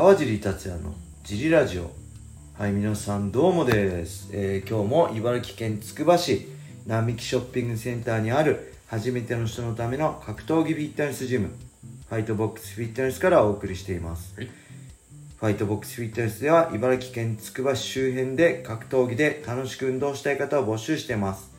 川尻達也のジリラジオ。はい皆さんどうもです、えー今日も茨城県つくば市並木ショッピングセンターにある初めての人のための格闘技フィットネスジムファイトボックスフィットネスからお送りしています、はい。ファイトボックスフィットネスでは茨城県つくば市周辺で格闘技で楽しく運動したい方を募集しています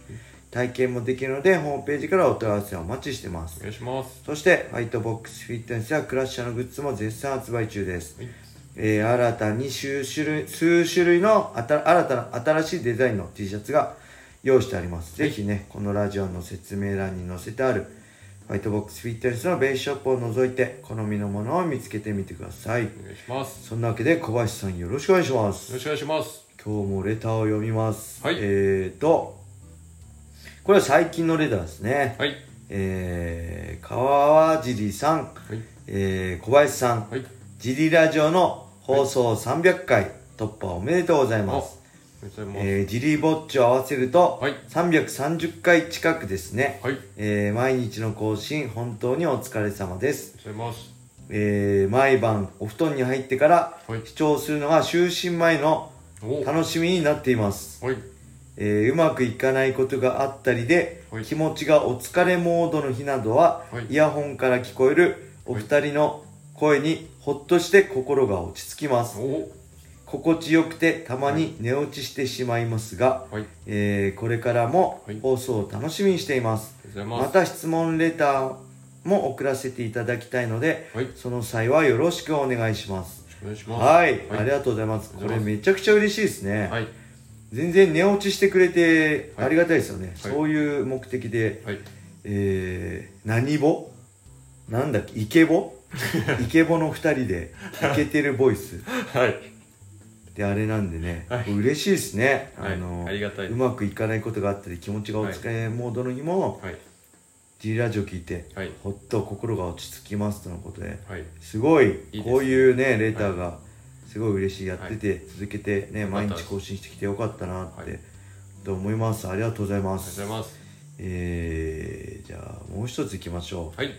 体験もできるのでホームページからお問い合わせをお待ちしてますお願いしますそして、ファイトボックスフィットネスやクラッシャーのグッズも絶賛発売中です。はいえー新たに数種類、数種類のあた新たな、新しいデザインの T シャツが用意してあります。ぜひね、このラジオの説明欄に載せてある、ファイトボックスフィットネスのベースショップを除いて、好みのものを見つけてみてください。お願いしますそんなわけで、小林さんよろしくお願いしますよ。ろしくお願いします今日もレターを読みます。はいえーと、これは最近のレターですね。はい。えー、川尻さん、はい。えー、小林さん、はい。ジリラジオの放送300回。突破おめでとうございます。おめでとうございます。えー、ジリぼっちを合わせると、はい。330回近くですね。はい。えー、毎日の更新、本当にお疲れ様です。えー、毎晩お布団に入ってからはい。視聴するのが就寝前のお。楽しみになっています。はいえーうまくいかないことがあったりで、はい。気持ちがお疲れモードの日などは、はい。イヤホンから聞こえるお二人の声にほっとして心が落ち着きます。お。心地よくてたまに寝落ちしてしまいますが、はい。えーこれからもはい。放送を楽しみにしています。また質問レターも送らせていただきたいので、はい。その際はよろしくお願いします。お願いします。はい、ありはがとうございます。これめちゃくちゃ嬉しいですね。はい全然寝落ちしてくれてはい。ありがたいですよね、はい。そういう目的で、はい。えー、何ボなんだっけ？イケボ？イケボの2人でイケてるボイス。はい。であれなんでね、はい。嬉しいですね、はい。あのあうまくいかないことがあったり気持ちがお疲れモードの日も、はい。G ラジオ聞いて、はい。ほっと心が落ち着きますとのことではい。すごいこういうねレターがすごい嬉しいやってて、続けてね毎日更新してきてよかったなって、はい。と思います。ありがとうございまありがすとうございます。えー、じゃあもう一ついきましょう。はい。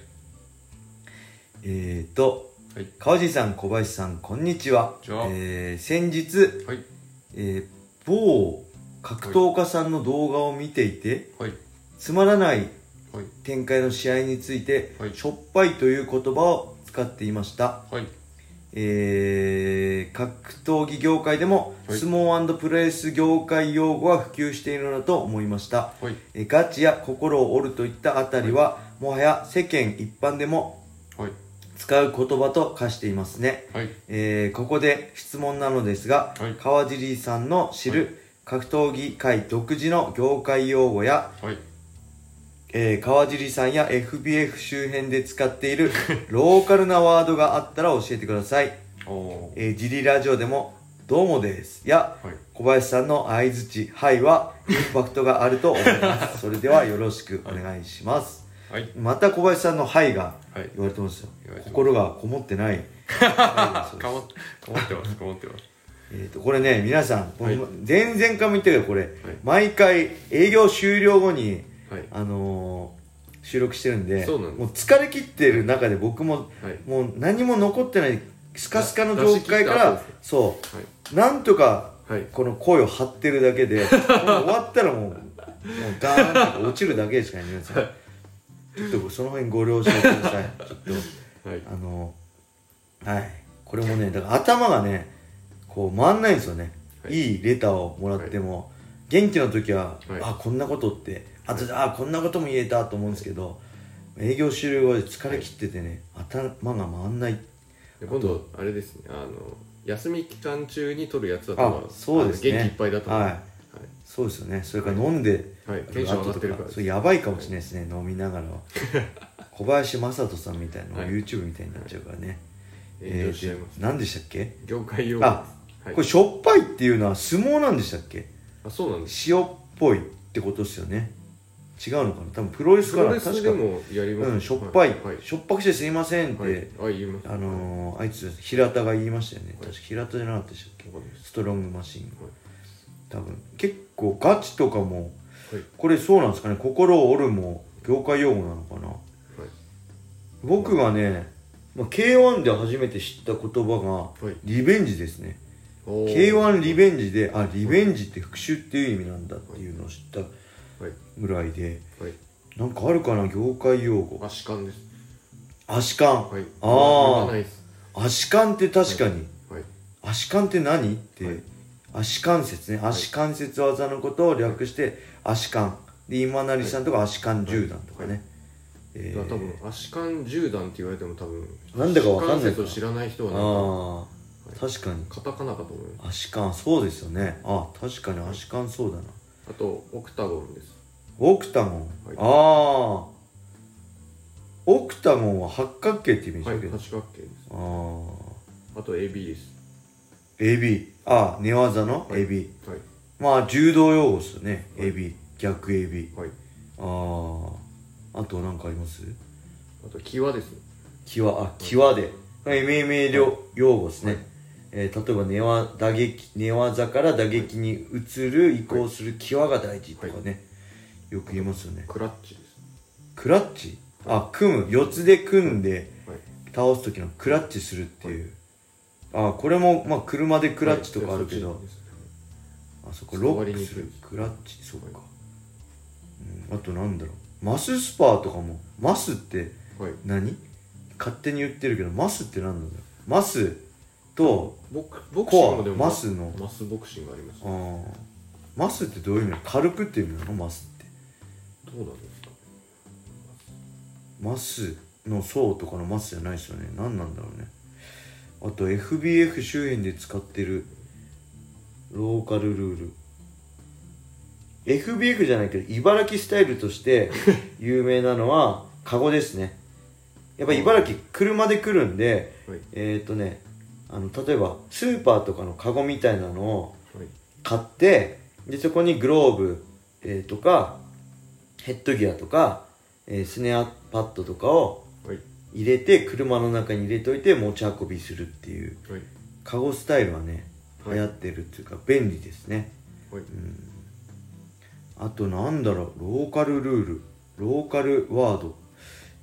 えーとはい。川地さん小林さんこんにちは。こえー、先日、はい。えー、某格闘家さんの動画を見ていて、はい。つまらないはい。展開の試合について、はい。しょっぱいという言葉を使っていました。はいえー、格闘技業界でもはい。相撲プロレス業界用語は普及しているのだと思いました、はい。えーガチや心を折るといったあたりは、もはや世間一般でもはい。使う言葉と化していますね、はい。えーここで質問なのですが、はい。川尻さんの知る格闘技界独自の業界用語や、はいえー川尻さんや FBF 周辺で使っている ローカルなワードがあったら教えてくださいえー、ジリラジオでも、どうもです。や、はい小林さんの相づち、はいは、インパクトがあると思います。それではよろしくお願いします。はいまた小林さんのはいがはい言われてますよ。言われてます心がこもってない。は いかもかもってますかもってますえーと、これね、皆さん、はい前々回も言ったけど、これ、毎回営業終了後に、はい。あのー収録してるんで、そうなんです。もう疲れ切ってる中で僕も、はい。もう何も残ってない、スカスカの状態か出し切った後らでそう、はい。なんとかはい。この声を張ってるだけで もう終わったらもうもうダーンと落ちるだけですからね皆さん。ちょっとその辺ご了承ください。ちょっと。はい。あのはい。これもねだから頭がねこう回んないんですよね、はい。い、いレターをもらっても、元気の時は、はい。あこんなことってあとあこんなことも言えたと思うんですけど営業終了後で疲れ切っててね、頭が回んない。で今度あれですねあの休み期間中に撮るやつだとそうですね。元気いっぱいだと思う。はい。そうですよね。それから飲んで、はい。テンション上がってるからそれやばいかもしれないですね飲みながらは。小林正人さんみたいな、はい。YouTube みたいになっちゃうからね、炎上しちゃいます。で何でしたっけ？業界用語あはい。これしょっぱいっていうのは相撲なんでしたっけ？あそうなんです塩っぽいってことですよね。違うのかな？多分プロレスプからロレスでもやります。うん、しょっぱい、はいしょっぱくしてすいませんって、はいはいあ言います。あのーあいつ平田が言いましたよね、はい。確か平田じゃなかったでしたっけ？わかんないです。ストロングマシン、はい。多分。結構ガチとかも、はい。これそうなんですかね？心を折るも業界用語なのかな、僕がねまあ、K1 で初めて知った言葉がはい。リベンジですね K1 リベンジであリベンジって復讐っていう意味なんだっていうのを知ったはい。ぐらいではい。なんかあるかな業界用語。アシカンです。アシカン、はい。あー。言わないです。アシカンって確かに、はい。足関って何って、はい。足関節ね。足関節技のことを略して足関で今成さんとか足関銃弾とかね、はい。えー。だから多分アシカン銃弾って言われても多分なんだかわかんないアシカン説を知らない人はなんかああ確かに。カタカナかと思います。足関そうですよね。あ確かに足関そうだな。あとオクタゴンです。オクタゴン、はい。ああオクタゴンは八角形って意味でしはいたけど、八角形です。あああと AB です。エビ。あ寝技のはい。エビ、はい。まあ柔道用語ですよね、はい。エビ。逆エビ。はい。あああと何かあります？あとキワです。ね際。あ際で、MMA 用用語ですね、はいえー例えば寝わ打撃寝技から打撃に移る移行する際が大事とかね、よく言いますよね。クラッチですクラッチ？あ組む。四つで組んではい。倒す時のクラッチするっていう、あこれもまあ車でクラッチとかあるけど、あそこロックする。クラッチ？そうか、うん、あとなんだろう。マススパーとかも。マスってはい。何？勝手に言ってるけどマスって何なんだろう。マスとボクボクシングでも。コアマスの。マスボクシングありますあー。マスってどういう意味？軽くっていう意味なの？マスって。どうなんですか？マスの層とかのマスじゃないですよね。何なんだろうね。あと FBF 周辺で使ってるローカルルール。FBF じゃないけど茨城スタイルとして 有名なのはカゴですね。やっぱ茨城車で来るんではい。えっ、ー、とねあの例えばスーパーとかのカゴみたいなのをはい。買ってでそこにグローブ、えーとかヘッドギアとか、えースネアパッドとかをはい。入れて車の中に入れといて持ち運びするっていうはい。カゴスタイルはねはい。流行ってるっていうか便利ですね。はい。あとなんだろうローカルルールローカルワード。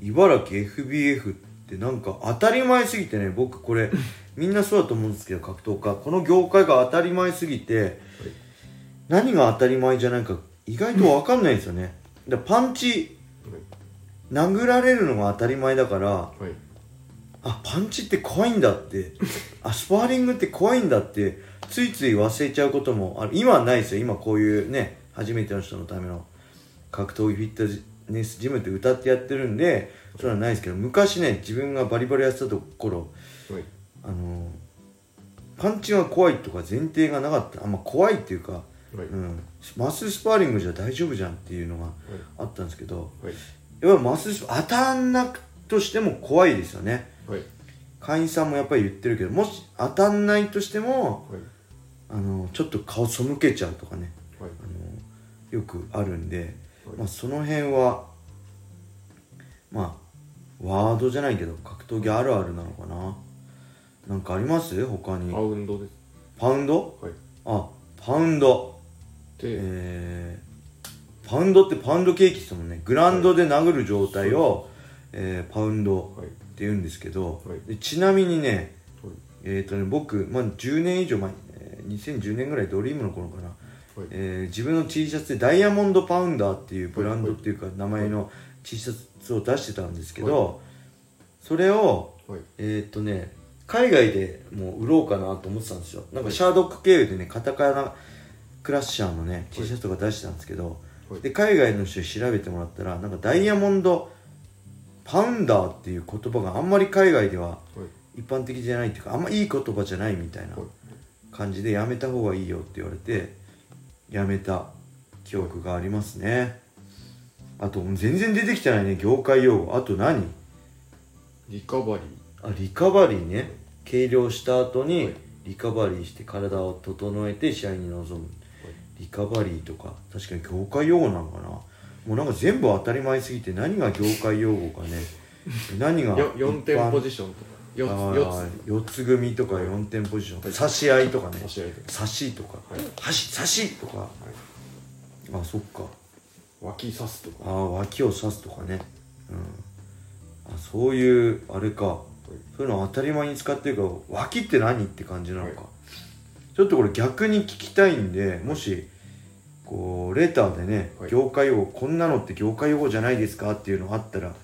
茨城 FBF ってなんか当たり前すぎてね僕これ みんなそうだと思うんですけど格闘家。この業界が当たり前すぎて何が当たり前じゃないか意外と分かんないんですよね。だからパンチ殴られるのが当たり前だからはい。はいあパンチって怖いんだって。あスパーリングって怖いんだって。ついつい忘れちゃうこともある今はないですよ。今こういうね初めての人のための格闘技フィットネスジムって歌ってやってるんでそれはないですけど昔ね自分がバリバリやってたところはいあのパンチが怖いとか前提がなかった。あんま怖いっていうか、はい。うん、マススパーリングじゃ大丈夫じゃんっていうのがあったんですけどはい。やっぱマスス当たんなくとしても怖いですよね。はい。会員さんもやっぱり言ってるけどもし当たんないとしてもはい。あのちょっと顔背けちゃうとかね。はい。あのよくあるんで、はい。まあ、その辺はまあワードじゃないけど格闘技あるあるなのかななんかあります？他に。パウンドです。パウンド？はい。あパウンド。でえー、パウンドってパウンドケーキですもんね。グラウンドで殴る状態を、えーパウンドはい。って言うんですけど、はい。でちなみにねはい。えっ、とね僕、まあ、10年以上前、えー2010年ぐらいドリームの頃かな、はい。えー自分の T シャツでダイヤモンドパウンダーっていうブランドっていうか名前の T シャツを出してたんですけど、それをはい。えっ、とね海外でもう売ろうかなと思ってたんですよ。なんかシャードック経由でねカタカナクラッシャーのね T シャツとか出してたんですけど、はい。で海外の人に調べてもらったらなんかダイヤモンドパウンダーっていう言葉があんまり海外でははい。一般的じゃないっていうかあんまいい言葉じゃないみたいなはい。感じでやめた方がいいよって言われてやめた記憶がありますね。あと全然出てきてないね業界用語。あと何？リカバリーあリカバリーね。計量した後にはい。リカバリーして体を整えて試合に臨む。リカバリーとか確かに業界用語なのかな。もうなんか全部当たり前すぎて何が業界用語かね。何がよ4点ポジジションとか。4つあ4ー四つ組とか4点ポジション、はい。差し合いとかね。つ差し合いとか。差しとか、はし差しとか、あそっか。脇刺すとか。あー脇を刺すとかね。うん。あそういうあれかそういうのを当たり前に使ってるから脇って何って感じなのか、はいちょっとこれ逆に聞きたいんでもしこうレターでね、はい。業界用語こんなのって業界用語じゃないですかっていうのあったらはい。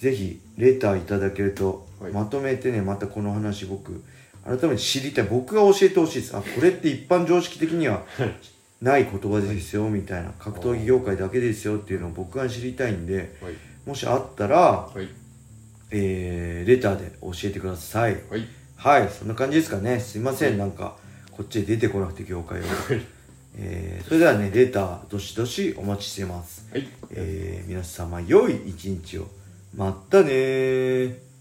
ぜひレターいただけると、はい。まとめてねまたこの話僕改めて知りたい。僕が教えてほしいです。あこれって一般常識的にはない言葉ですよみたいな。格闘技業界だけですよっていうのを僕が知りたいんではい。もしあったら、はいえー、レターで教えてください。はい。はいそんな感じですかね。すいませんなんかこっちへ出てこなくて業界を、はい。えー、それではねレターどしどしお待ちしてます。はい。えー、皆様良い一日を。またねー